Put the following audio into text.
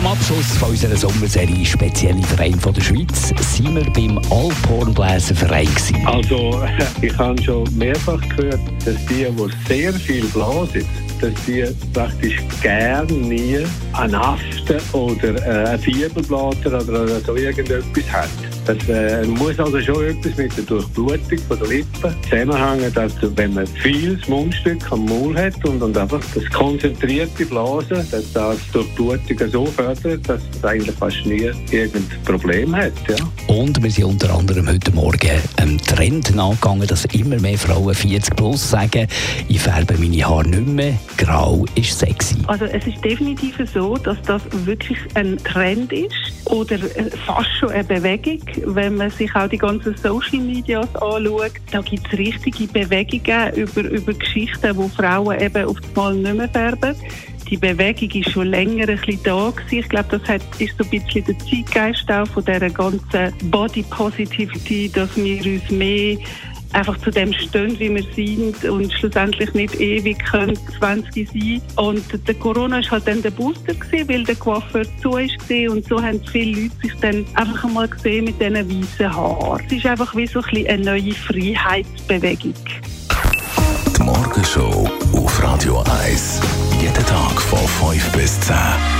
Zum Abschluss von unserer Sommerserie Spezielle Verein von der Schweiz sind wir beim Alphornbläserverein. Also, ich habe schon mehrfach gehört, dass die, die sehr viel blasen, dass die praktisch gern nie einen Aften oder äh, einen Fieberblatter oder so irgendetwas haben. Das äh, muss also schon etwas mit der Durchblutung von der Lippen zusammenhängen, dass wenn man viel Mundstück am Maul hat und, und einfach das konzentrierte Blasen, dass das Durchblutung so fördert, dass es eigentlich fast nie irgendein Problem hat. Ja. Und wir sind unter anderem heute Morgen einem Trend nachgegangen, dass immer mehr Frauen 40 plus sagen, ich färbe meine Haare nicht mehr, grau ist sexy. Also es ist definitiv so, dass das wirklich ein Trend ist oder äh, fast schon eine Bewegung. Wenn man sich auch die ganzen Social Medias anschaut, da gibt es richtige Bewegungen über, über Geschichten, wo Frauen eben auf einmal nicht mehr färben. Die Bewegung ist schon länger ein bisschen da gewesen. Ich glaube, das hat, ist so ein bisschen der Zeitgeist auch von dieser ganzen Body Positivity, dass wir uns mehr einfach zu dem stehen, wie wir sind und schlussendlich nicht ewig können 20 sein. Und der Corona ist halt dann der Booster gewesen, weil der Coiffeur zu ist und so haben viele Leute sich dann einfach einmal gesehen mit diesen weißen Haaren. Es ist einfach wie so ein eine neue Freiheitsbewegung. Die Morgenshow auf Radio 1. Jeden Tag von 5 bis 10.